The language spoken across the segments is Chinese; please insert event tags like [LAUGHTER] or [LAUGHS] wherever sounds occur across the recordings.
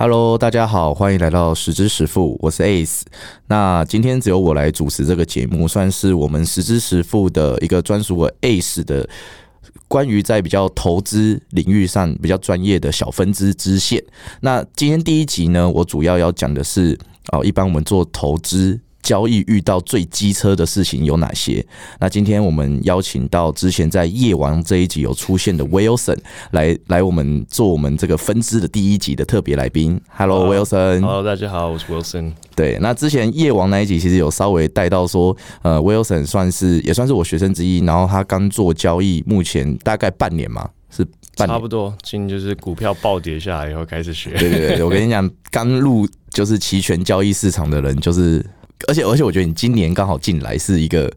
Hello，大家好，欢迎来到十之十富，我是 Ace。那今天只有我来主持这个节目，算是我们十之十富的一个专属我 Ace 的关于在比较投资领域上比较专业的小分支支线。那今天第一集呢，我主要要讲的是哦，一般我们做投资。交易遇到最机车的事情有哪些？那今天我们邀请到之前在夜王这一集有出现的 Wilson 来来我们做我们这个分支的第一集的特别来宾。Hello Wilson。Hello，大家好，我是 Wilson。对，那之前夜王那一集其实有稍微带到说，呃，Wilson 算是也算是我学生之一，然后他刚做交易，目前大概半年嘛，是差不多，今就是股票暴跌下来以后开始学。对对对，我跟你讲，刚入就是期权交易市场的人就是。而且而且，我觉得你今年刚好进来是一个，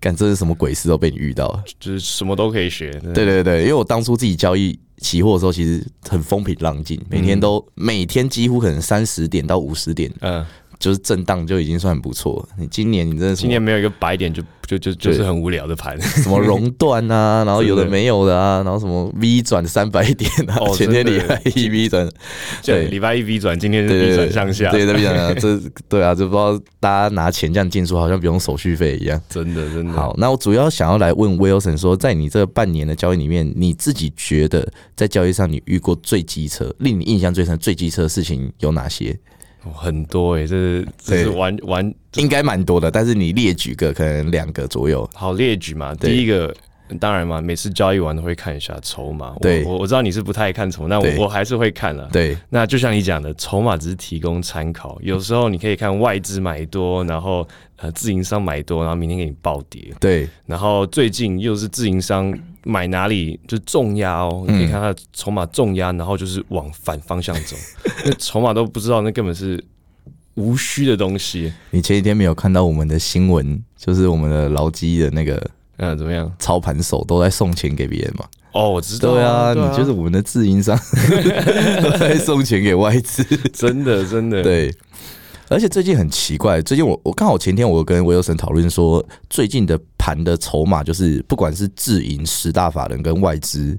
干这是什么鬼事都被你遇到，就是什么都可以学。对对对，因为我当初自己交易期货的时候，其实很风平浪静，每天都每天几乎可能三十点到五十点，嗯。就是震荡就已经算很不错。你今年你真的今年没有一个白点，就就就就是很无聊的盘，什么熔断啊，[LAUGHS] 然后有的没有的啊，然后什么 V 转三百点啊，前天礼拜一 V 转，对，礼拜一 V 转，今天是 V 转向下，对对对，这对啊，就不知道大家拿钱这样进出，好像不用手续费一样，真的真的。好，那我主要想要来问 Wilson 说，在你这半年的交易里面，你自己觉得在交易上你遇过最机车，令你印象最深最机车的事情有哪些？很多哎，这是这是玩玩应该蛮多的，但是你列举个可能两个左右。好，列举嘛。第一个当然嘛，每次交易完都会看一下筹码。对，我我知道你是不太看筹，那我我还是会看了。对，那就像你讲的，筹码只是提供参考，有时候你可以看外资买多，然后呃自营商买多，然后明天给你暴跌。对，然后最近又是自营商。买哪里就重压哦，你可以看它筹码重压，然后就是往反方向走，[LAUGHS] 那筹码都不知道，那根本是无需的东西。你前几天没有看到我们的新闻，就是我们的劳基的那个，嗯，怎么样？操盘手都在送钱给别人嘛？哦，我知道，对啊，你就是我们的自营商在送钱给外资，真的，真的，对。而且最近很奇怪，最近我我刚好前天我跟威尔森讨论说，最近的盘的筹码就是不管是自营十大法人跟外资，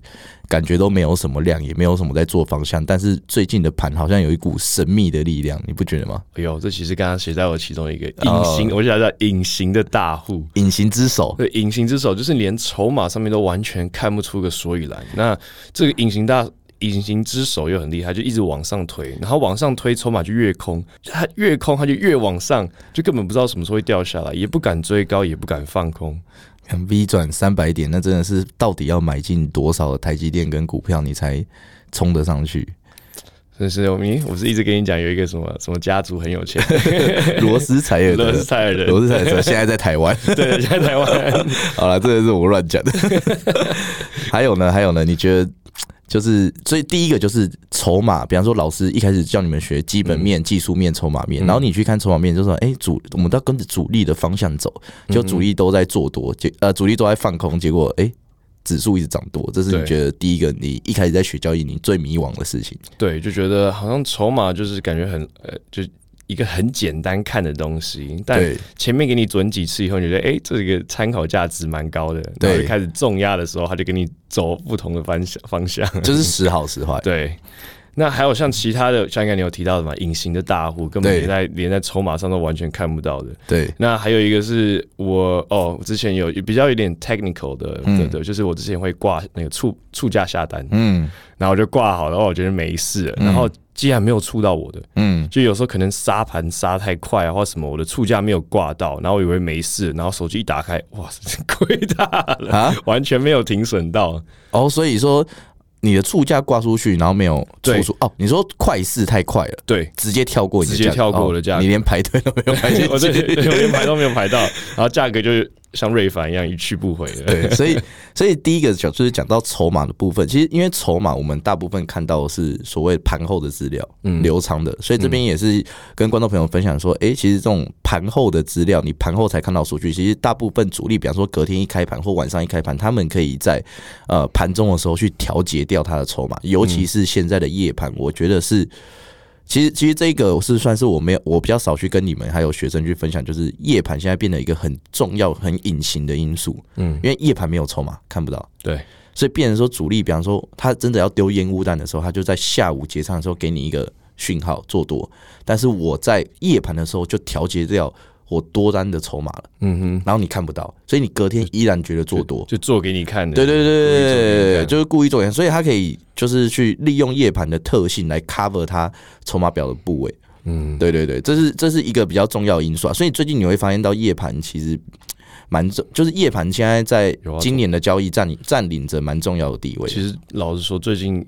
感觉都没有什么量，也没有什么在做方向。但是最近的盘好像有一股神秘的力量，你不觉得吗？哎呦，这其实刚刚写在我其中一个隐形，我叫叫隐形的大户，隐形之手。对，隐形之手就是连筹码上面都完全看不出个所以然。那这个隐形大。隐形之手又很厉害，就一直往上推，然后往上推，筹码就越空，它越空，它就越往上，就根本不知道什么时候会掉下来，也不敢追高，也不敢放空。V 转三百点，那真的是到底要买进多少的台积电跟股票，你才冲得上去？真是我明，我是一直跟你讲，有一个什么什么家族很有钱，[LAUGHS] 罗斯柴尔德，罗斯柴尔德，罗斯柴尔德现在在台湾，[LAUGHS] 对，现在台湾。[LAUGHS] 好了，这个是我乱讲的。还有呢，还有呢，你觉得？就是，所以第一个就是筹码，比方说老师一开始叫你们学基本面、技术面、筹码面，然后你去看筹码面，就说，哎，主我们都要跟着主力的方向走，就主力都在做多，结呃主力都在放空，结果哎，指数一直涨多，这是你觉得第一个你一开始在学交易你最迷惘的事情。对，就觉得好像筹码就是感觉很呃就。一个很简单看的东西，但前面给你准几次以后，你觉得哎，这个参考价值蛮高的。对，开始重压的时候，他就给你走不同的方向方向，就是时好时坏。[LAUGHS] 对，那还有像其他的，像刚才你有提到的嘛，隐形的大户根本连在连在筹码上都完全看不到的。对，那还有一个是我哦，之前有比较有点 technical 的对对，就是我之前会挂那个触触价下单，嗯，然后我就挂好，然后我觉得没事，然后。既然没有触到我的，嗯，就有时候可能杀盘杀太快啊，或什么，我的触价没有挂到，然后我以为没事，然后手机一打开，哇，[LAUGHS] 亏大了啊，完全没有停损到。哦，所以说你的促价挂出去，然后没有出出哦，你说快市太快了，对，直接跳过，直接跳过我的价，你连排队都没有排 [LAUGHS] 进去，连排都没有排到，然后价格就。像瑞凡一样一去不回的，对，所以 [LAUGHS] 所以第一个讲就是讲到筹码的部分，其实因为筹码我们大部分看到的是所谓盘后的资料，嗯，流仓的，所以这边也是跟观众朋友分享说，哎，其实这种盘后的资料，你盘后才看到数据，其实大部分主力，比方说隔天一开盘或晚上一开盘，他们可以在呃盘中的时候去调节掉他的筹码，尤其是现在的夜盘，我觉得是。其实，其实这个是算是我没有，我比较少去跟你们还有学生去分享，就是夜盘现在变得一个很重要、很隐形的因素。嗯，因为夜盘没有筹码，看不到。对，所以变成说主力，比方说他真的要丢烟雾弹的时候，他就在下午结账的时候给你一个讯号做多，但是我在夜盘的时候就调节掉我多单的筹码了，嗯哼，然后你看不到，所以你隔天依然觉得做多，就做给你看的，对对对对，就是故意做所以他可以就是去利用夜盘的特性来 cover 它筹码表的部位，嗯，对对对，这是这是一个比较重要的因素啊，所以最近你会发现到夜盘其实蛮重，就是夜盘现在在今年的交易占领占领着蛮重要的地位。其实老实说，最近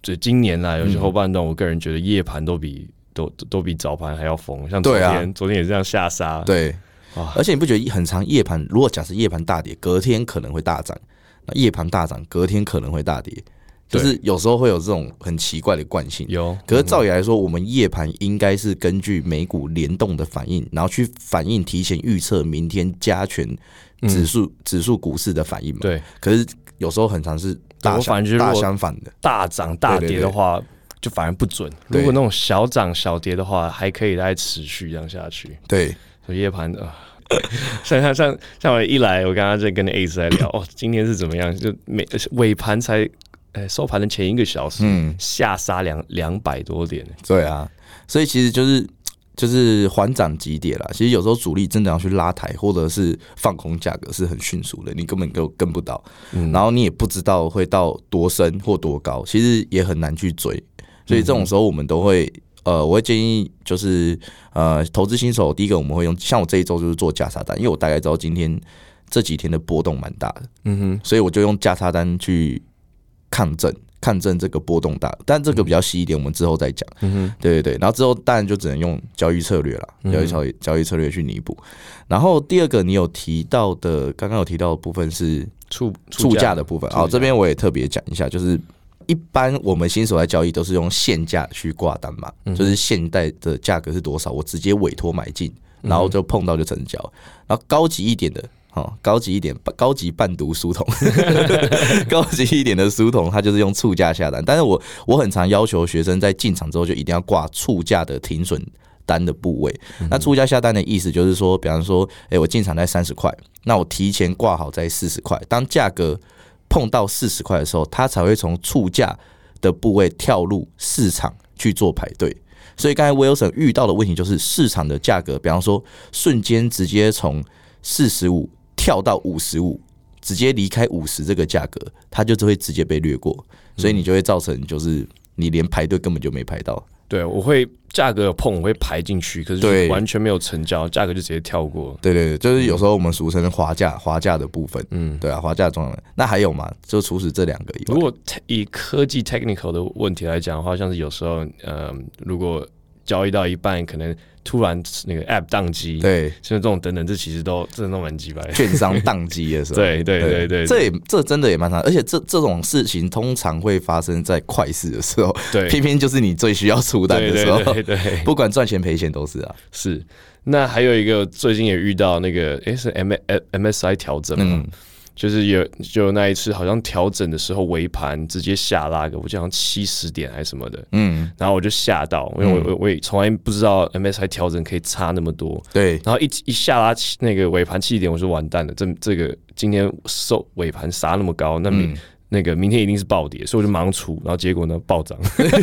这今年啊，尤其后半段，我个人觉得夜盘都比。都都比早盘还要疯，像昨天，昨天也是这样下杀。对，而且你不觉得很长夜盘？如果假设夜盘大跌，隔天可能会大涨；那夜盘大涨，隔天可能会大跌，就是有时候会有这种很奇怪的惯性。有，可是照理来说，我们夜盘应该是根据美股联动的反应，然后去反映提前预测明天加权指数指数股市的反应嘛？对。可是有时候很常是大相大相反的，大涨大跌的话。就反而不准。如果那种小涨小跌的话，还可以再持续这样下去。对，所以夜盘 [LAUGHS] 啊，像像像像我一来，我刚刚在跟 A 在聊哦，今天是怎么样？就每尾盘才呃收盘的前一个小时，嗯，下杀两两百多点。对啊，所以其实就是就是缓涨急跌啦。其实有时候主力真的要去拉抬，或者是放空价格是很迅速的，你根本都跟不到。然后你也不知道会到多深或多高，其实也很难去追。所以这种时候，我们都会，呃，我会建议就是，呃，投资新手，第一个我们会用，像我这一周就是做价差单，因为我大概知道今天这几天的波动蛮大的，嗯哼，所以我就用价差单去抗震，抗震这个波动大，但这个比较细一点，我们之后再讲，嗯哼，对对对，然后之后当然就只能用交易策略了，交易交易交易策略去弥补。然后第二个你有提到的，刚刚有提到的部分是出出价。的部分，好，这边我也特别讲一下，就是。一般我们新手来交易都是用现价去挂单嘛，就是现在的价格是多少，我直接委托买进，然后就碰到就成交。然后高级一点的，哈，高级一点，高级半读书童，[LAUGHS] 高级一点的书童，他就是用促价下单。但是我我很常要求学生在进场之后就一定要挂促价的停损单的部位。那促价下单的意思就是说，比方说，哎，我进场在三十块，那我提前挂好在四十块，当价格。碰到四十块的时候，它才会从促价的部位跳入市场去做排队。所以刚才 Wilson 遇到的问题就是市场的价格，比方说瞬间直接从四十五跳到五十五，直接离开五十这个价格，它就只会直接被略过，所以你就会造成就是你连排队根本就没排到。对，我会价格有碰，我会排进去，可是完全没有成交，价格就直接跳过。对对对，就是有时候我们俗称的滑价，滑价的部分。嗯，对啊，滑价状态。那还有吗？就除此这两个以外，如果以科技 technical 的问题来讲的话，像是有时候，呃，如果交易到一半，可能。突然那个 App 宕机，对，像这种等等，这其实都真的都蛮鸡掰。券商宕机的时候，[LAUGHS] 对对对。对，这也这真的也蛮常，而且这这种事情通常会发生在快事的时候，对，偏偏就是你最需要出单的时候，对对，[LAUGHS] 不管赚钱赔钱都是啊。是，那还有一个最近也遇到那个，哎，是 M M S I 调整嘛？就是有就那一次，好像调整的时候尾盘直接下拉个，我好像七十点还是什么的，嗯，然后我就吓到，因为我我也从来不知道 MSI 调整可以差那么多，对，然后一一下拉那个尾盘七点，我说完蛋了，这这个今天收尾盘杀那么高，那明那个明天一定是暴跌，所以我就忙出，然后结果呢暴涨。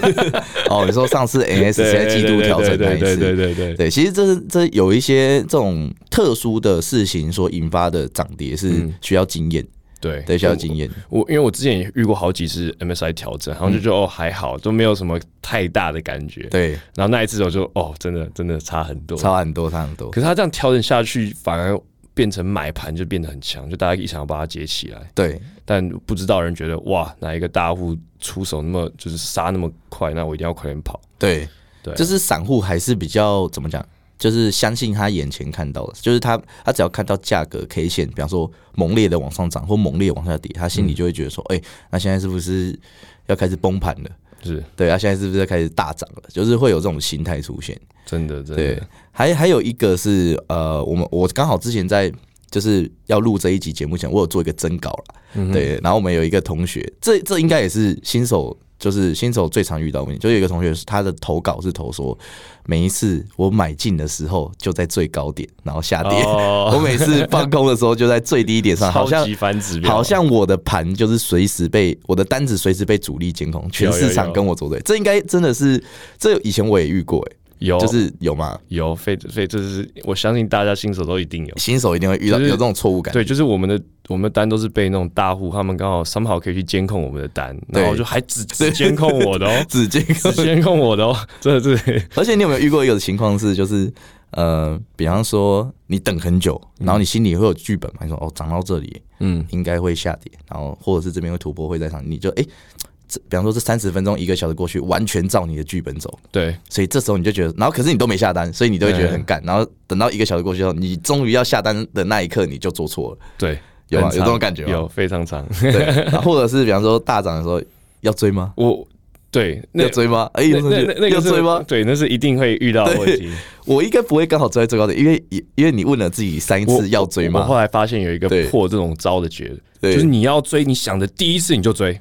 [LAUGHS] 哦，你说上次 [LAUGHS] NS 在季度调整那一次，对对对对对，其实这是这有一些这种特殊的事情所引发的涨跌是需要经验，对，得，需要经验。我因为我之前也遇过好几次 MSI 调整，然后就觉得哦还好，都没有什么太大的感觉。对，然后那一次我就哦真的真的差很多，差很多，差很多。可是他这样调整下去反而。变成买盘就变得很强，就大家一想要把它接起来。对，但不知道人觉得哇，哪一个大户出手那么就是杀那么快，那我一定要快点跑。对，对，就是散户还是比较怎么讲，就是相信他眼前看到的，就是他他只要看到价格 K 线，比方说猛烈的往上涨或猛烈往下跌，他心里就会觉得说，哎，那现在是不是要开始崩盘了？是对啊，现在是不是开始大涨了？就是会有这种心态出现。真的，真的。还还有一个是呃，我们我刚好之前在就是要录这一集节目前，我有做一个征稿了。对，然后我们有一个同学，这这应该也是新手就是新手最常遇到问题，就有一个同学他的投稿是投说，每一次我买进的时候就在最高点，然后下跌；[LAUGHS] 我每次放空的时候就在最低点上，好像反指标，好像我的盘就是随时被我的单子随时被主力监控，全市场跟我作对。这应该真的是，这以前我也遇过哎。有，就是有吗？有，非非，就是我相信大家新手都一定有，新手一定会遇到有这种错误感。对，就是我们的我们的单都是被那种大户，他们刚好三号可以去监控我们的单，然后就还只只 [LAUGHS] 监控我的哦，[LAUGHS] 只监控监控我的哦，[LAUGHS] 真的是。而且你有没有遇过一个情况是，就是呃，比方说你等很久，然后你心里会有剧本嘛？你说哦，涨到这里，嗯，应该会下跌，然后或者是这边会突破会在上，你就哎。比方说，这三十分钟、一个小时过去，完全照你的剧本走。对，所以这时候你就觉得，然后可是你都没下单，所以你都会觉得很干。然后等到一个小时过去后，你终于要下单的那一刻，你就做错了。对，有吗？有这种感觉吗？有，非常长。对，[LAUGHS] 或者是比方说大涨的时候要追吗？我对，要追吗？哎，那那那要追吗？对，那是一定会遇到的问题。我应该不会刚好追在最高点，因为因为你问了自己三次要追吗？我后来发现有一个破这种招的诀，就是你要追，你想的第一次你就追。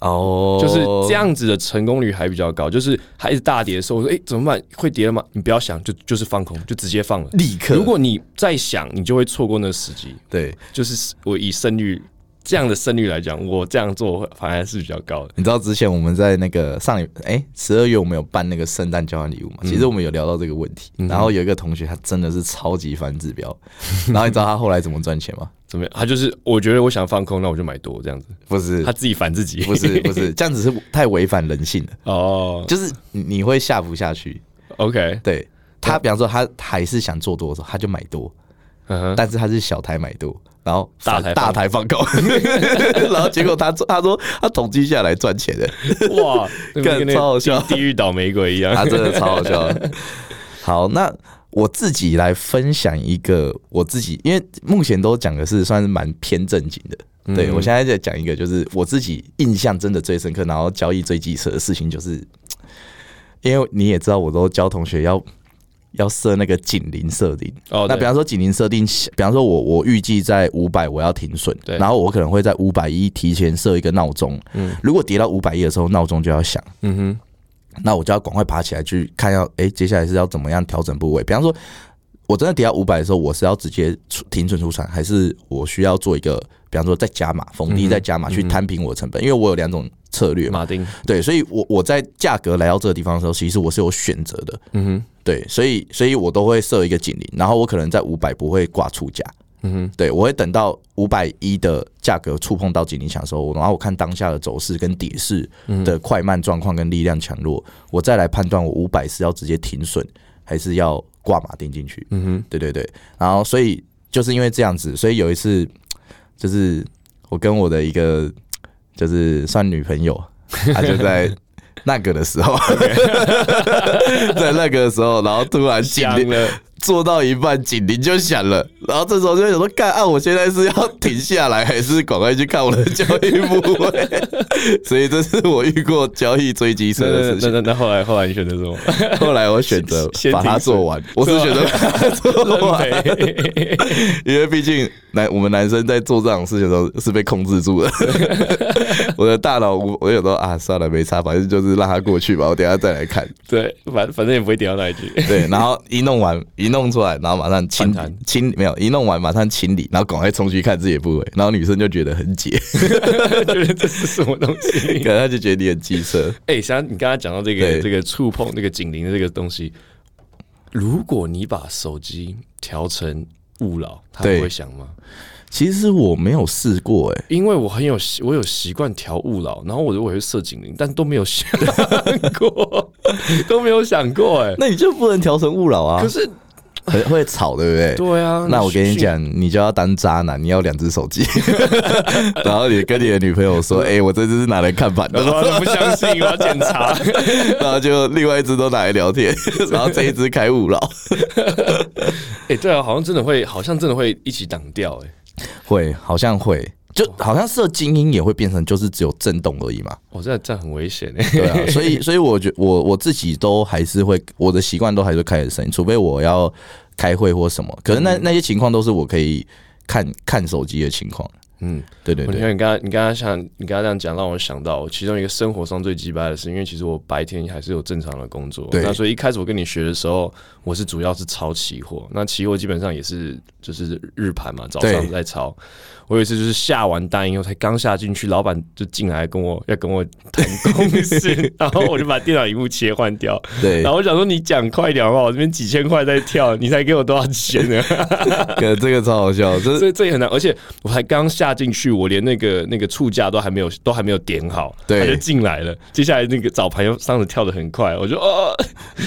哦，就是这样子的成功率还比较高。就是还是大跌的时候，我说：“哎，怎么办？会跌了吗？”你不要想，就就是放空，就直接放了，立刻。如果你再想，你就会错过那个时机。对，就是我以胜率这样的胜率来讲，我这样做反而是比较高的。你知道之前我们在那个上哎十二月我们有办那个圣诞交换礼物嘛？其实我们有聊到这个问题。然后有一个同学他真的是超级反指标，然后你知道他后来怎么赚钱吗？怎么样？他就是我觉得我想放空，那我就买多这样子。不是他自己反自己，不是不是这样子是太违反人性了。哦，就是你会下不下去。OK，对他，比方说他还是想做多的时候，他就买多。嗯但是他是小台买多，然后大台大台放空，[LAUGHS] 然后结果他他说他统计下来赚钱的，哇，跟超好笑，地狱倒霉鬼一样，他真的超好笑。[LAUGHS] 好，那。我自己来分享一个我自己，因为目前都讲的是算是蛮偏正经的。对我现在在讲一个，就是我自己印象真的最深刻，然后交易最记车的事情，就是 [TSK] 因为你也知道，我都教同学要要设那个警铃设定。哦，那比方说警铃设定，比方说我我预计在五百我要停损，然后我可能会在五百一提前设一个闹钟。嗯，如果跌到五百一的时候，闹钟就要响。嗯哼。那我就要赶快爬起来去看，要哎，接下来是要怎么样调整部位？比方说，我真的跌到五百的时候，我是要直接停损出场，还是我需要做一个，比方说再加码，逢低再加码去摊平我的成本？因为我有两种策略，马丁对，所以我我在价格来到这个地方的时候，其实我是有选择的。嗯哼，对，所以所以我都会设一个警铃，然后我可能在五百不会挂出价。嗯哼，对我会等到五百一的价格触碰到警铃响的时候，然后我看当下的走势跟跌势的快慢状况跟力量强弱，我再来判断我五百是要直接停损还是要挂马定进去。嗯哼，对对对，然后所以就是因为这样子，所以有一次就是我跟我的一个就是算女朋友，[LAUGHS] 她就在那个的时候，[LAUGHS] 在那个的时候，然后突然响了。做到一半，警铃就响了，然后这时候就想说：“干啊，我现在是要停下来，还是赶快去看我的交易部位？” [LAUGHS] 所以这是我遇过交易追击车的事情。那 [LAUGHS] 那那后来后来你选择什么？后来我选择把它做完。我是选择把它做完，[LAUGHS] 因为毕竟男我们男生在做这种事情的时候是被控制住的。我的大脑，我我有时候啊，算了，没差，反正就是让它过去吧，我等下再来看。对，反反正也不会点到那一句。对，然后一弄完一。弄出来，然后马上清清没有一弄完马上清理，然后赶快冲去看自己的部位，然后女生就觉得很解，[LAUGHS] 觉得这是什么东西？[LAUGHS] 可能她就觉得你很机车。哎，像你刚刚讲到这个这个触碰那个警铃的这个东西，如果你把手机调成勿扰，他不会响吗？其实我没有试过哎，因为我很有我有习惯调勿扰，然后我如果会设警铃，但都没有想过，[LAUGHS] 都没有想过哎，那你就不能调成勿扰啊？可是很 [LAUGHS] 会吵，对不对？对啊，那我跟你讲，你就要当渣男，你要两只手机，[LAUGHS] 然后你跟你的女朋友说：“ [LAUGHS] 哎，我这只是拿来看板的，我不相信，我要检查。”然后就另外一只都拿来聊天，然后这一只开勿扰。哎，对啊，好像真的会，好像真的会一起挡掉哎。会，好像会，就好像设精英也会变成就是只有震动而已嘛。哦，这这很危险哎。对啊，[LAUGHS] 所以所以我觉我我自己都还是会，我的习惯都还是开着声音，除非我要开会或什么。可是那那些情况都是我可以看看手机的情况。嗯，对对对。你看，你刚刚你刚刚像，你刚刚这样讲，让我想到我其中一个生活上最鸡掰的事，因为其实我白天还是有正常的工作，那所以一开始我跟你学的时候，我是主要是抄期货，那期货基本上也是就是日盘嘛，早上在抄。我有一次就是下完单以后才刚下进去，老板就进来跟我要跟我谈公司，然后我就把电脑荧幕切换掉。对，然后我想说你讲快点好不好？我这边几千块在跳，你才给我多少钱呢？[LAUGHS] 可，这个超好笑，这 [LAUGHS] 这这也很难，而且我还刚下进去，我连那个那个触价都还没有都还没有点好，他就进来了。接下来那个早盘又上的跳的很快，我就哦，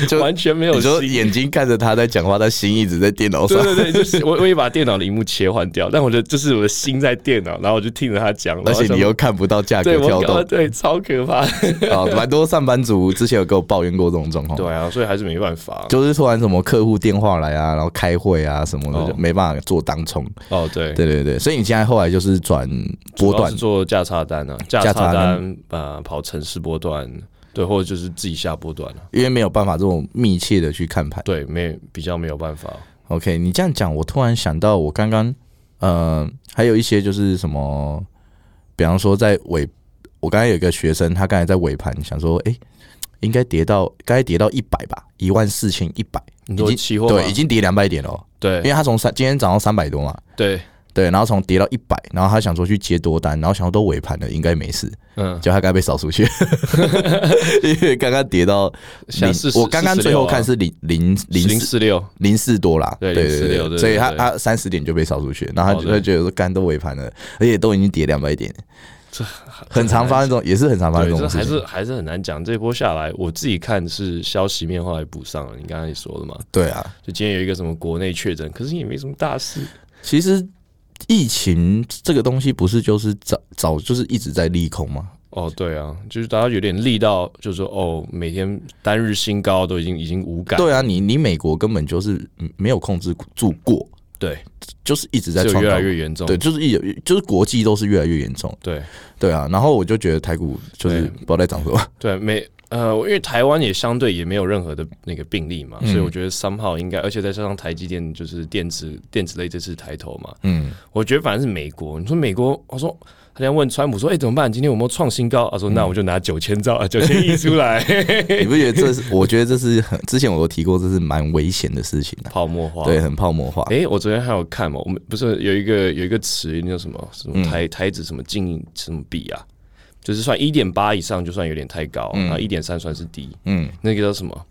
就完全没有，你说眼睛看着他在讲话，他心一直在电脑上。对对对，就是我我也把电脑的荧幕切换掉，但我觉得就是我的心。在电脑，然后我就听着他讲，而且你又看不到价格跳动，对，超可怕啊！蛮多上班族之前有跟我抱怨过这种状况，对啊，所以还是没办法，就是突然什么客户电话来啊，然后开会啊什么的，就没办法做当冲。哦，对，对对对，所以你现在后来就是转波段做价差单啊，价差单啊，跑城市波段，对，或者就是自己下波段了，因为没有办法这种密切的去看盘，对，没比较没有办法。OK，你这样讲，我突然想到我刚刚。呃，还有一些就是什么，比方说在尾，我刚才有一个学生，他刚才在尾盘想说，哎，应该跌到，该跌到一百吧，一万四千一百，已经期货对，已经跌两百点了，对，因为他从三今天涨到三百多嘛，对。对，然后从跌到一百，然后他想说去接多单，然后想说都尾盘了，应该没事，嗯，就他该被扫出去，[LAUGHS] 因为刚刚跌到零，我刚刚最后看是零零零四六。零四多啦，对对对，所以他他三十点就被扫出去，然后他就觉得说干都尾盘了，而且都已经跌两百点，这很常发生这种，也是很常发生这种还是还是很难讲。这波下来，我自己看是消息面后来补上了，你刚刚也说了嘛，对啊，就今天有一个什么国内确诊，可是也没什么大事，其实。疫情这个东西不是就是早早就是一直在利空吗？哦，对啊，就是大家有点利到，就是说哦，每天单日新高都已经已经无感。对啊，你你美国根本就是没有控制住过，对，就是一直在越来越严重。对，就是一就是国际都是越来越严重。对对啊，然后我就觉得台股就是不知道在涨什么。对，没。呃，因为台湾也相对也没有任何的那个病例嘛，所以我觉得三号应该，而且再加上台积电就是电子电子类这次抬头嘛，嗯，我觉得反正是美国。你说美国，我说他在问川普说，哎，怎么办？今天有没有创新高？他说，那我就拿九千兆啊，[LAUGHS] 九千亿出来。[LAUGHS] 你不觉得这是？我觉得这是很之前我有提过，这是蛮危险的事情啊，泡沫化，对，很泡沫化。哎，我昨天还有看嘛，我们不是有一个有一个词叫什么什么台台子什么进什么币啊？就是算一点八以上就算有点太高，那一点三算是低。嗯，那个叫什么？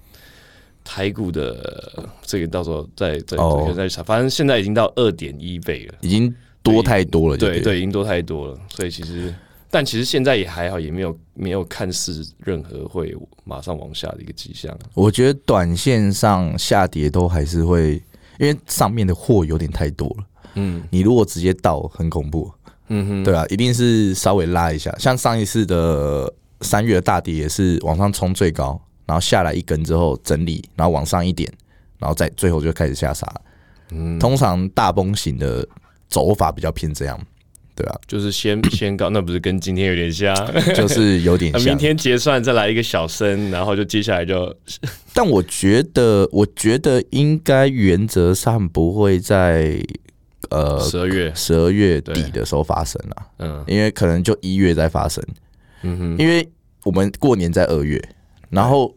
台股的这个到时候再再再查，反正现在已经到二点一倍了，已经多太多了。对对，已经多太多了。所以其实，但其实现在也还好，也没有没有看似任何会马上往下的一个迹象。我觉得短线上下跌都还是会，因为上面的货有点太多了。嗯，你如果直接倒，很恐怖。嗯哼，对啊，一定是稍微拉一下，像上一次的三月大跌也是往上冲最高，然后下来一根之后整理，然后往上一点，然后再最后就开始下杀。嗯，通常大崩型的走法比较偏这样，对啊，就是先 [COUGHS] 先高，那不是跟今天有点像，就是有点像。[LAUGHS] 明天结算再来一个小升，然后就接下来就。[LAUGHS] 但我觉得，我觉得应该原则上不会在。呃，十二月。十二月底的时候发生了，嗯，因为可能就一月在发生，嗯哼，因为我们过年在二月，然后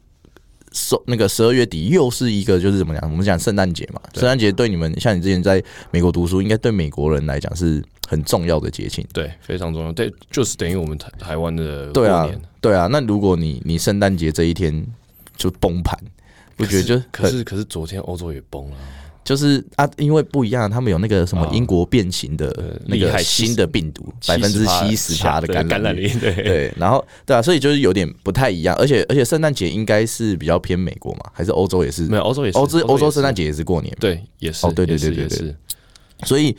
收那个十二月底又是一个就是怎么讲？我们讲圣诞节嘛，圣诞节对你们像你之前在美国读书，应该对美国人来讲是很重要的节庆，对，非常重要，对，就是等于我们台台湾的对啊，对啊，那如果你你圣诞节这一天就崩盘，我觉得就可是可是昨天欧洲也崩了。就是啊，因为不一样，他们有那个什么英国变形的那个新的病毒，百分之七十它的感染率，对。[LAUGHS] 对，然后对啊，所以就是有点不太一样，而且而且圣诞节应该是比较偏美国嘛，还是欧洲也是？没有欧洲也是，欧洲欧洲圣诞节也是过年，对，也是哦，对对对对对，所以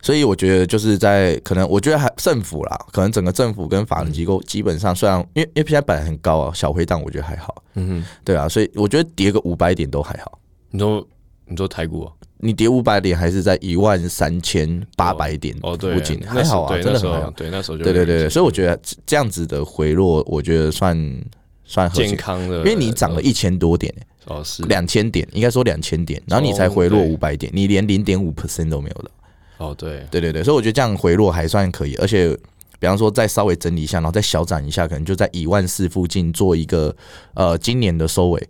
所以我觉得就是在可能我觉得还政府啦，可能整个政府跟法人机构基本上虽然因为因为现在本来很高啊，小回档我觉得还好，嗯哼，对啊，所以我觉得跌个五百点都还好，你说。你说台股，你跌五百点还是在一万三千八百点哦附近，还好啊，真的很好。对，那时候就对对对，所以我觉得这样子的回落，我觉得算算健康的，因为你涨了一千多点，哦是两千点，应该说两千点，然后你才回落五百点，你连零点五 percent 都没有的。哦，对，对对对，所以我觉得这样回落还算可以，而且比方说再稍微整理一下，然后再小涨一下，可能就在一万四附近做一个呃今年的收尾。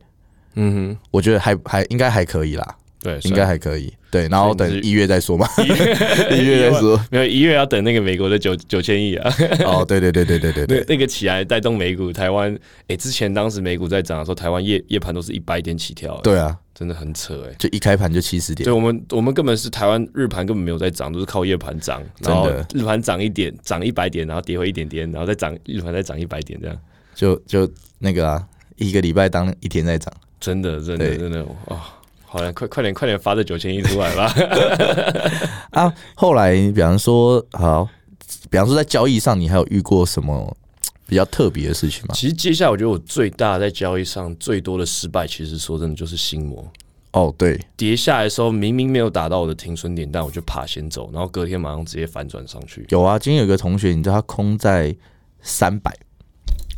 嗯哼，我觉得还还应该还可以啦。对，应该还可以。对，然后等一月再说嘛，[LAUGHS] [LAUGHS] 一月再说。没有一月要等那个美国的九九千亿啊。哦，对对对对对对对，[LAUGHS] 那个起来带动美股，台湾哎，之前当时美股在涨的时候，台湾夜夜盘都是一百点起跳。对啊，真的很扯哎，就一开盘就七十点。对，我们我们根本是台湾日盘根本没有在涨，都是靠夜盘涨。然后日盘涨一点，涨一百点，然后跌回一点点，然后再涨日盘再涨一百点，这样就就那个啊，一个礼拜当一天在涨。真的，真的，真的啊！好了，快快点，快点发这九千亿出来吧！[LAUGHS] 啊，后来比方说，好，比方说在交易上，你还有遇过什么 [TSK] 比较特别的事情吗？其实接下来，我觉得我最大在交易上最多的失败，其实说真的就是心魔。哦，对，跌下来的时候，明明没有打到我的停损点，但我就爬先走，然后隔天马上直接反转上去。有啊，今天有个同学，你知道他空在三百，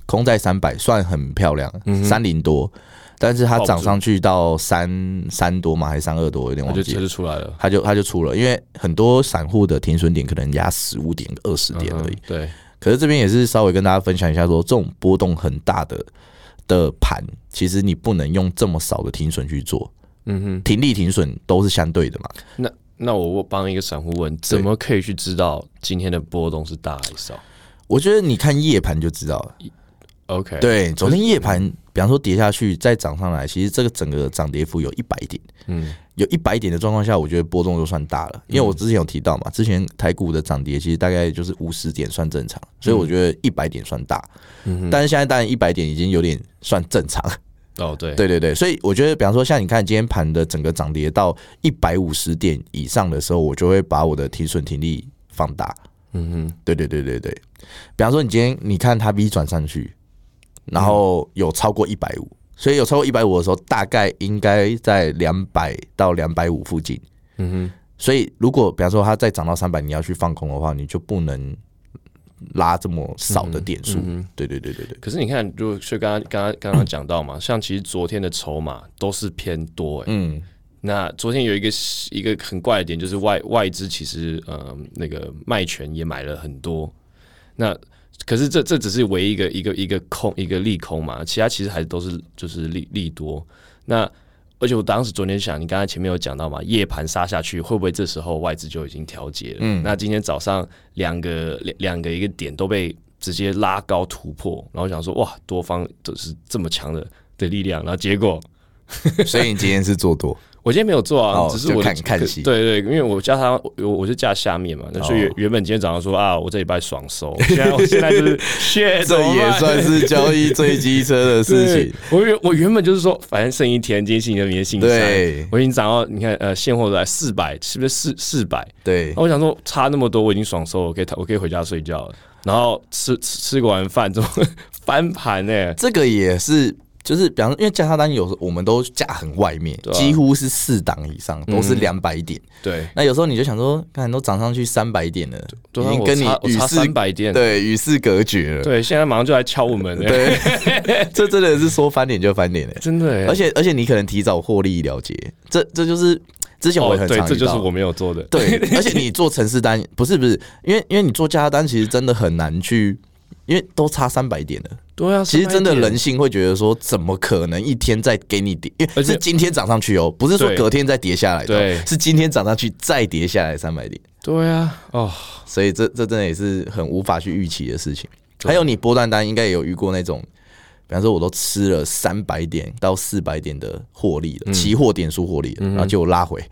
空在三百，算很漂亮，三零多。但是它涨上去到三三多嘛，还是三二多？有点忘记。就出来了，它就它就出了，因为很多散户的停损点可能压十五点、二十点而已。对。可是这边也是稍微跟大家分享一下，说这种波动很大的的盘，其实你不能用这么少的停损去做。嗯哼。停利停损都是相对的嘛。那那我帮一个散户问，怎么可以去知道今天的波动是大还是少？我觉得你看夜盘就知道了。OK。对，昨天夜盘。比方说跌下去再涨上来，其实这个整个涨跌幅有一百点，嗯，有一百点的状况下，我觉得波动就算大了。因为我之前有提到嘛，之前台股的涨跌其实大概就是五十点算正常，所以我觉得一百点算大。嗯，但是现在当然一百点已经有点算正常。哦，对，对对对，所以我觉得，比方说像你看今天盘的整个涨跌到一百五十点以上的时候，我就会把我的停损停利放大。嗯哼，对对对对对，比方说你今天你看它 V 转上去。然后有超过一百五，所以有超过一百五的时候，大概应该在两百到两百五附近。嗯哼，所以如果比方说它再涨到三百，你要去放空的话，你就不能拉这么少的点数。对对对对对。可是你看，就所以刚刚刚刚刚刚讲到嘛，像其实昨天的筹码都是偏多。嗯，那昨天有一个一个很怪的点，就是外外资其实呃那个卖权也买了很多。那可是这这只是唯一一个一个一个空一个利空嘛，其他其实还是都是就是利利多。那而且我当时昨天想，你刚才前面有讲到嘛，夜盘杀下去会不会这时候外资就已经调节了？嗯，那今天早上两个两两个一个点都被直接拉高突破，然后想说哇，多方都是这么强的的力量，然后结果，[LAUGHS] 所以你今天是做多。我今天没有做啊，只是我看看戏。对对，因为我叫他，我我是架下面嘛，那所以原本今天早上说啊，我这礼拜爽收，现在我现在就是，[LAUGHS] 这也算是交易 [LAUGHS] 最机车的事情。我原我原本就是说，反正剩一天，今天星期二，明天星期三，我已经涨到你看呃现货来四百，是不是四四百？对，我想说差那么多，我已经爽收了，我可以我可以回家睡觉了。然后吃吃完饭之后 [LAUGHS] 翻盘呢，这个也是。就是，比方说，因为加差单有时候我们都价很外面，几乎是四档以上都是两百点。对，那有时候你就想说，看都涨上去三百点了，已经跟你与世三百点，对，与世隔绝了。对，现在马上就来敲我们。对，[LAUGHS] 这真的是说翻脸就翻脸嘞，真的。而且而且你可能提早获利了结，这这就是之前我也很常这就是我没有做的。对，[LAUGHS] 而且你做城市单不是不是，因为因为你做价差单其实真的很难去。因为都差三百点了，对啊，其实真的人性会觉得说，怎么可能一天再给你跌？因为是今天涨上去哦，不是说隔天再跌下来，对，是今天涨上去再跌下来三百点，对啊，哦，所以这这真的也是很无法去预期的事情。还有你波段单应该也有遇过那种，比方说我都吃了三百点到四百点的获利了，期货点数获利，然后就拉回。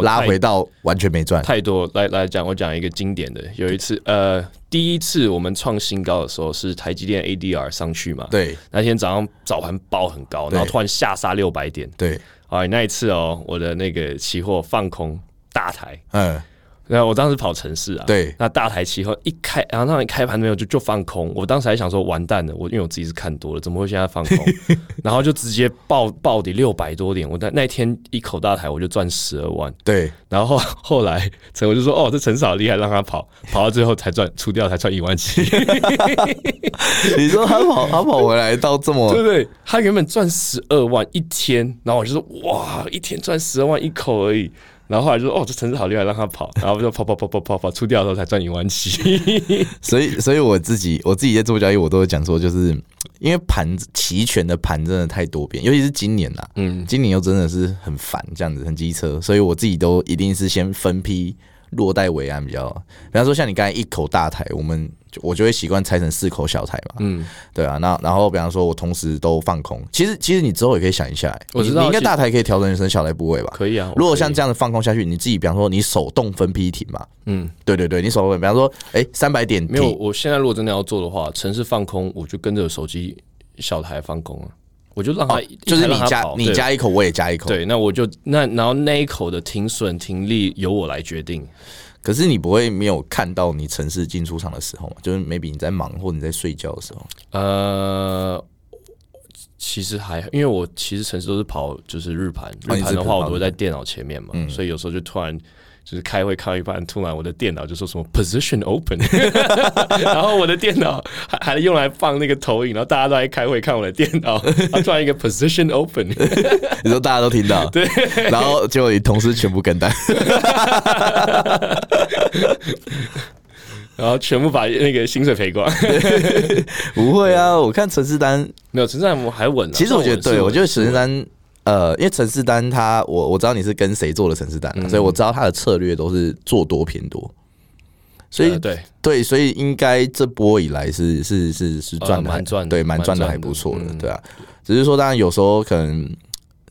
拉回到完全没赚太多。来来讲，我讲一个经典的。有一次，呃，第一次我们创新高的时候是台积电 ADR 上去嘛？对。那天早上早盘爆很高，然后突然下杀六百点。对。啊，那一次哦，我的那个期货放空大台。嗯。然后我当时跑城市啊，对，那大台期后一开，然后那一开盘没有就就放空，我当时还想说完蛋了，我因为我自己是看多了，怎么会现在放空？[LAUGHS] 然后就直接爆爆底六百多点，我那那天一口大台我就赚十二万，对，然后后来陈我就说哦，这陈嫂厉害，让他跑，跑到最后才赚出掉才赚一万七。[LAUGHS] 你说他跑他跑回来到这么对不对？他原本赚十二万一天，然后我就说哇，一天赚十二万一口而已。然后后来就说哦，这城市好厉害，让他跑，然后就跑跑跑跑跑跑出掉的时候才赚一万七。[LAUGHS] 所以，所以我自己我自己在做交易，我都会讲说，就是因为盘齐全的盘真的太多变，尤其是今年呐，嗯，今年又真的是很烦，这样子很机车，所以我自己都一定是先分批。落袋为安比较，比方说像你刚才一口大台，我们我就会习惯拆成四口小台嘛。嗯，对啊，那然后比方说我同时都放空，其实其实你之后也可以想一下，我知道你应该大台可以调整成小台部位吧？可以啊。如果像这样的放空下去，你自己比方说你手动分批停嘛。嗯，对对对，你手动，比方说哎三百点没有，我现在如果真的要做的话，城市放空，我就跟着手机小台放空啊。我就让他，就是你加你加一口，我也加一口。对，那我就那然后那一口的停损停利由我来决定。可是你不会没有看到你城市进出场的时候吗？就是 maybe 你在忙或你在睡觉的时候。呃，其实还因为我其实城市都是跑就是日盘，日盘的话我都会在电脑前面嘛，所以有时候就突然。就是开会开一半，突然我的电脑就说什么 position open，[LAUGHS] 然后我的电脑还还用来放那个投影，然后大家都在开会看我的电脑，[LAUGHS] 突然一个 position open，[LAUGHS] 你说大家都听到，对，然后结果你同事全部跟单，然后全部把那个薪水赔光，不会啊，我看陈志丹。没有陈志丹我还稳，其实我觉得对我觉得陈志丹。呃，因为陈世丹他，我我知道你是跟谁做的陈世丹，所以我知道他的策略都是做多偏多，所以对对，所以应该这波以来是是是是赚的蛮赚，对，蛮赚的还不错的，对啊。只是说，当然有时候可能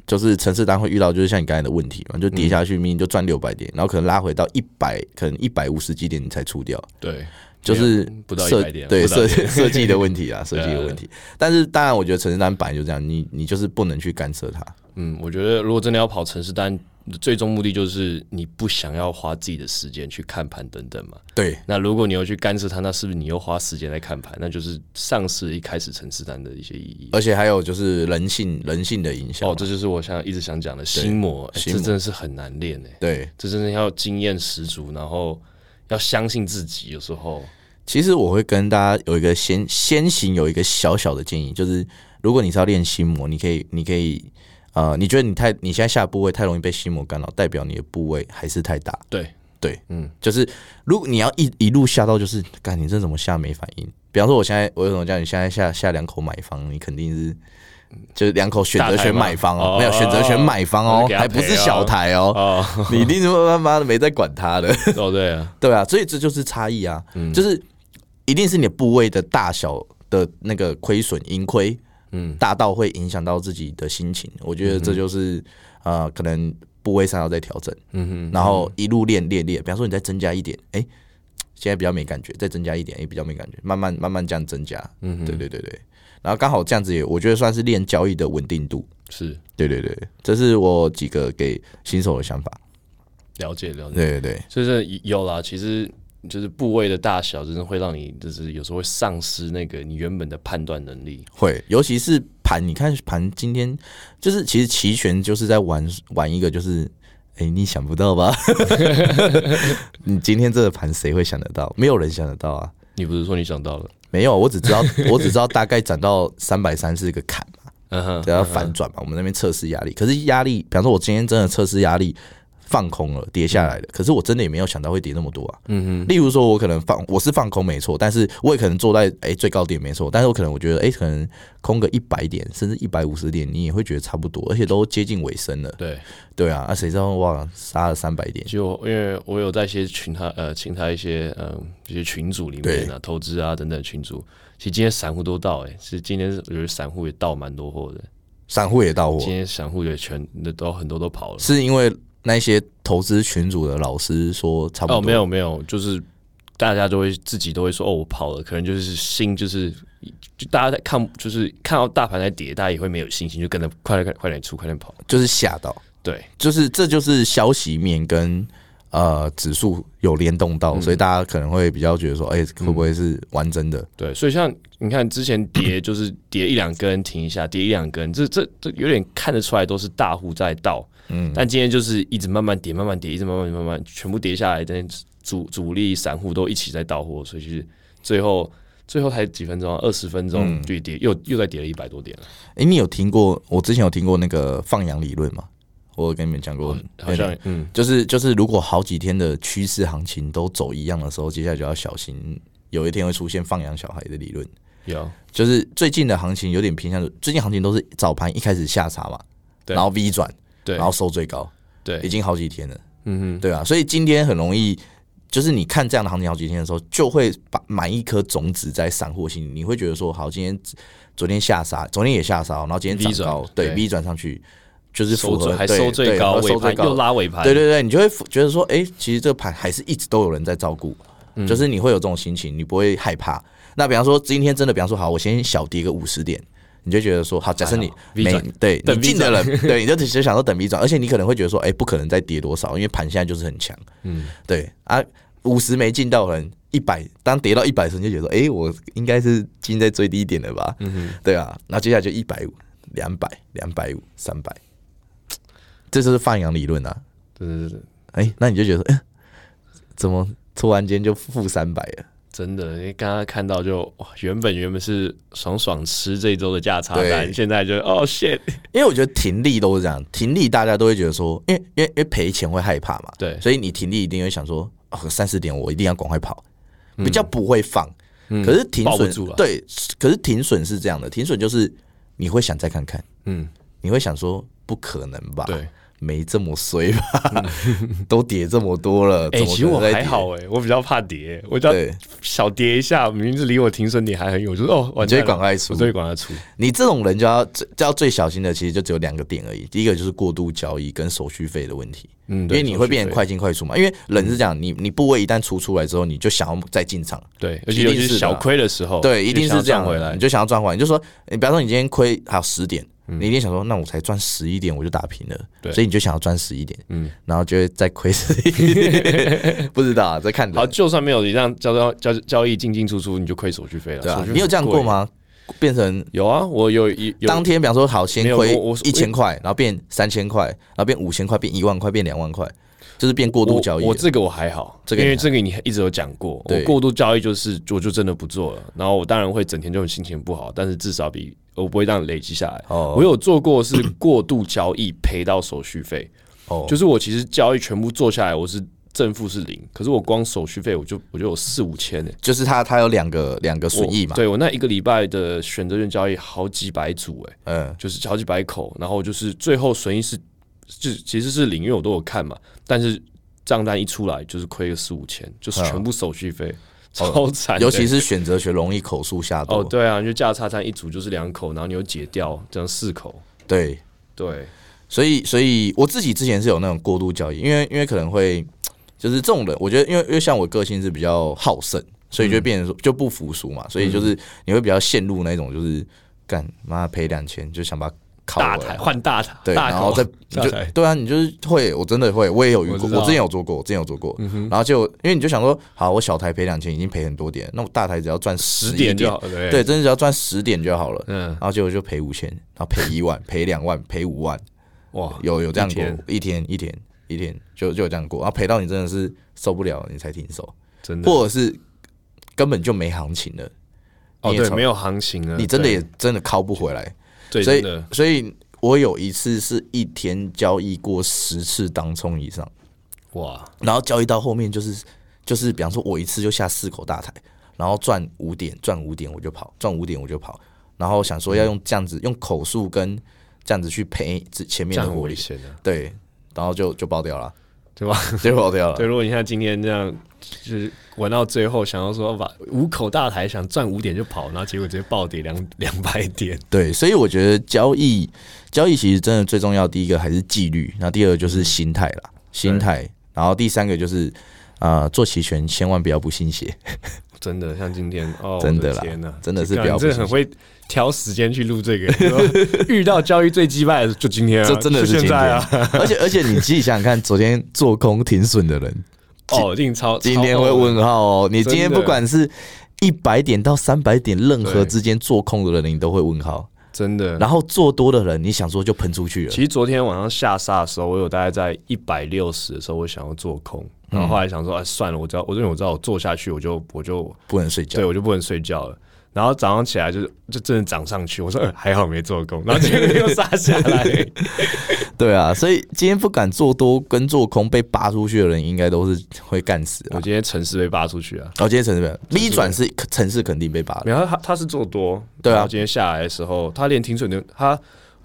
就是陈世丹会遇到，就是像你刚才的问题嘛，就跌下去，明明就赚六百点，然后可能拉回到一百，可能一百五十几点你才出掉，对。就是不到一百点，对设设计的问题啊，[LAUGHS] 设计的问题。但是当然，我觉得城市单本来就这样，你你就是不能去干涉它。嗯，我觉得如果真的要跑城市单，最终目的就是你不想要花自己的时间去看盘等等嘛。对。那如果你要去干涉它，那是不是你又花时间来看盘？那就是丧失一开始城市单的一些意义。而且还有就是人性人性的影响。哦，这就是我想一直想讲的心魔，这真的是很难练诶。对，这真的要经验十足，然后。要相信自己，有时候。其实我会跟大家有一个先先行有一个小小的建议，就是如果你是要练心魔，你可以，你可以，呃，你觉得你太你现在下部位太容易被心魔干扰，代表你的部位还是太大。对对，嗯，就是如果你要一一路下到就是，干你这怎么下没反应？比方说我现在我有什么叫你现在下下两口买方，你肯定是。就是两口选择权买方哦，没有选择权买方哦，还不是小台哦，你一定是他妈的没在管他的哦，对啊，[LAUGHS] 对啊，所以这就是差异啊，就是一定是你的部位的大小的那个亏损盈亏，嗯，大到会影响到自己的心情，我觉得这就是呃，可能部位上要再调整，嗯哼，然后一路练练练，比方说你再增加一点，哎，现在比较没感觉，再增加一点，哎，比较没感觉，慢慢慢慢这样增加，嗯哼，对对对对。然后刚好这样子也，我觉得算是练交易的稳定度。是。对对对，这是我几个给新手的想法。了解了解，对对对，就是有啦。其实就是部位的大小，真的会让你就是有时候会丧失那个你原本的判断能力。会，尤其是盘，你看盘今天就是其实齐全就是在玩玩一个，就是哎，你想不到吧？[LAUGHS] 你今天这个盘谁会想得到？没有人想得到啊！你不是说你想到了？没有，我只知道，我只知道大概涨到三百三是一个坎嘛，嗯哼，要反转嘛，我们那边测试压力，可是压力，比方说，我今天真的测试压力。放空了，跌下来的。可是我真的也没有想到会跌那么多啊。嗯哼。例如说，我可能放，我是放空没错，但是我也可能坐在哎最高点没错，但是我可能我觉得哎可能空个一百点甚至一百五十点，你也会觉得差不多，而且都接近尾声了。对对啊，啊谁知道哇杀了三百点？就因为我有在一些群他呃请他一些嗯一些群组里面啊投资啊等等群组，其实今天散户都到哎，其实今天我觉得散户也到蛮多货的，散户也到货，今天散户也全那都很多都跑了，是因为。那些投资群组的老师说差不多，哦，没有没有，就是大家都会自己都会说，哦，我跑了，可能就是心就是就大家在看，就是看到大盘在跌，大家也会没有信心，就跟着快点快点出，快点跑，就是吓到，对，就是这就是消息面跟呃指数有联动到，所以大家可能会比较觉得说，哎，会不会是完真的？对，所以像你看之前跌就是跌一两根停一下，跌一两根，这这这有点看得出来都是大户在倒。嗯，但今天就是一直慢慢跌，慢慢跌，一直慢慢慢慢全部跌下来，但主主力散户都一起在倒货，所以就是最后最后才几分钟，二十分钟就跌，又又再跌了一百多点了。哎，你有听过？我之前有听过那个放羊理论吗？我有跟你们讲过，好像嗯，就是就是，如果好几天的趋势行情都走一样的时候，接下来就要小心，有一天会出现放养小孩的理论。有。就是最近的行情有点偏向，最近行情都是早盘一开始下杀嘛，对。然后 V 转，对，然后收最高，对。已对，经好几天了，嗯哼，对啊，所以今天很容易，就是你看这样的行情好几天的时候，就会把埋一颗种子在散户心里，你会觉得说，好，今天昨天下杀，昨天也下杀，然后今天涨高对。V 转上去，就是符合还对收最对高，尾盘收最高又拉尾盘，对对对，你就会觉得说，哎、其实这个盘还是一直都有人在照顾，嗯就是你会有这种心情，你不会害怕。那比方说今天真的，比方说好，我先小跌个五十点，你就觉得说，好，假设你没对等你进的人，[LAUGHS] 对，你就只是想说等 B 转，而且你可能会觉得说，哎、不可能再跌多少，因为盘现在就是很强，嗯，对啊，五十没进到的人，一百当跌到一百时，你就觉得说，哎、我应该是进在最低点了吧？对啊，那接下来就一百五、两百、两百五、三百，这就是放养理论啊。对对对，哎、那你就觉得，哎、怎么突然间就负三百了？真的，因为刚刚看到就哇，原本原本是爽爽吃这一周的价差对。单，现在就哦 shit，因为我觉得停利都是这样，停利大家都会觉得说，因为因为因为赔钱会害怕嘛，对。所以你停利一定会想说，哦，三四点我一定要赶快跑，比较不会放。嗯。可是停损对，可是停损是这样的，停损就是你会想再看看，嗯，你会想说，不可能吧？对，没这么衰吧？[LAUGHS] 都跌这么多了，[LAUGHS] 哎、其实我还好哎、我比较怕跌，我只要，小跌一下，明明是离我停损点还很远，我就说哦，完你就会赶快出我就会赶快出，你这种人就要最就要最小心的，其实就只有两个点而已。第一个就是过度交易跟手续费的问题，嗯，因为你会变成，快进快出嘛。因为人是这样，你你部位一旦出出来之后，你就想要再进场，对，而且尤其是小亏的时候，对，一定是这样回来你，就想要赚回来。你就说，你比方说你今天亏还有十点，嗯你一定想说，那我才赚十一点我就打平了，所以你就想要赚十一点，嗯，然后就会再亏十一点，[LAUGHS] 不知道啊，再看人好，就算没有你这样交交交交易进进出出，你就亏手续费了，对啊你有这样？过吗？变成有啊，我有一有当天，比方说好，先亏一千块，然后变三千块，然后变五千块，变一万块，变两万块，就是变过度交易。我我这个我还好，这个因为这个你一直有讲过，我对过度交易就是我就真的不做了，然后我当然会整天就心情不好，但是至少比我不会让你累积下来。哦我有做过是过度交易赔到手续费，哦，就是我其实交易全部做下来，我是正负是零，可是我光手续费我就我就有四五千呢。就是他他有两个两个损益嘛，对我那一个礼拜的选择权交易好几百组哎、嗯，就是好几百口，然后就是最后损益是就其实是零，因为我都有看嘛，但是账单一出来就是亏个四五千，就是全部手续费，超惨的。尤其是选择权容易口述下多，哦，对啊，因为价差餐一组就是两口，然后你又解掉，这样四口，对，对，所以所以我自己之前是有那种过度交易，因为因为可能会就是这种人，我觉得因为因为像我个性是比较好胜，所以就变成说就不服输嘛，所以就是你会比较陷入那种就是干妈赔两千就想把大台。换大台，对，然后再 [LAUGHS] 你就对啊，你就是会，我真的会，我也有遇过，我我之前有做过，我之前有做过，然后就因为你就想说，好，我小台赔两千已经赔很多点，那我大台只要赚十十点就好，了对，真的只要赚十点就好了。嗯，然后结果就赔五千，然后赔一万，[LAUGHS] 赔两万，赔五万，哇，有有这样过一天，一天一天就就有这样过，然后赔到你真的是受不了，你才停手，真的，或者是根本就没行情了，哦，对没有行情了，你真的也真的靠不回来，对，所以所以我有一次是一天交易过十次当冲以上，哇，然后交易到后面就是就是，比方说我一次就下四口大台，然后赚五点，赚五点我就跑，赚五点我就跑，然后想说要用这样子用口述跟这样子去赔之前面的获利，危险的，对，然后就就爆掉了，对吧？[LAUGHS] 就爆掉了。对，。如果你像今天这样，就是玩到最后，想要说把五口大台想赚五点就跑，然后结果直接暴跌两两百点，对，所以我觉得交易交易其实真的最重要，第一个还是纪律，那第二个就是心态啦，心态，然后第三个就是啊、呃做期权千万不要不信邪，真的像今天哦，真的啦天哪，真的是干不要不信邪。你真的很会挑时间去录这个，遇到交易最击败的就今天啊，这真的是现今天在啊，[LAUGHS] 而且而且你自己想想看，昨天做空停损的人，哦，一定超今天超会问号哦。你今天不管是一百点到三百点，任何之间做空的人，你都会问号。真的。然后做多的人，你想说就喷出去了其。实昨天晚上下杀的时候，我有大概在一百六十的时候，我想要做空，然后后来想说，哎，算了，我知道，我因为我知道我做下去，我就我就不能睡觉对。我就不能睡觉了。然后早上起来就就真的涨上去，我说还好没做空，然后今天又杀下来。[LAUGHS] 对啊，所以今天不敢做多跟做空被扒出去的人，应该都是会干死。我今天城市被扒出去啊！哦，今天城市被 V 转是城市肯定被扒。没有他，他是做多。对啊，今天下来的时候，他连停损都，他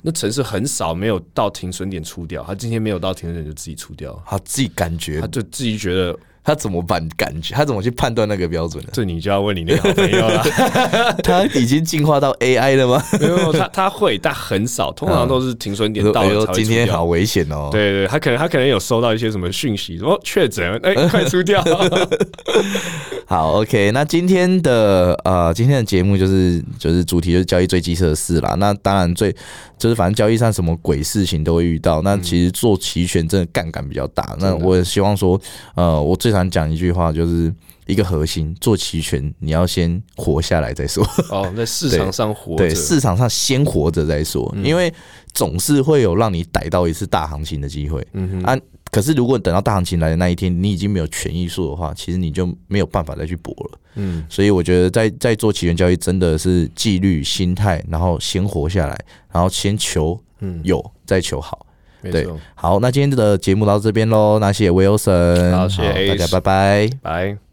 那城市很少没有到停损点出掉，他今天没有到停损点就自己出掉，他自己感觉，他就自己觉得。他怎么办？感觉他怎么去判断那个标准呢？这你就要问你那个好朋友了。[LAUGHS] 他已经进化到 AI 了吗？没有，他他会，但很少，通常都是停损点到了今天好危险哦！对对，他可能他可能有收到一些什么讯息，说确诊，哎，[LAUGHS] 快出掉。[LAUGHS] 好，OK，那今天的呃，今天的节目就是就是主题就是交易最棘手的事啦。那当然最就是反正交易上什么鬼事情都会遇到。那其实做期权真的杠杆比较大。那我也希望说，呃，我最常讲一句话就是一个核心，做期权你要先活下来再说。哦，在市场上活，对，市场上先活着再说，因为总是会有让你逮到一次大行情的机会。嗯哼。可是，如果等到大行情来的那一天，你已经没有权益数的话，其实你就没有办法再去搏了。嗯，所以我觉得在在做期权交易，真的是纪律、心态，然后先活下来，然后先求有，再求好。对，好，那今天的节目到这边喽，那谢谢 Wilson，好，谢谢大家，拜拜，拜。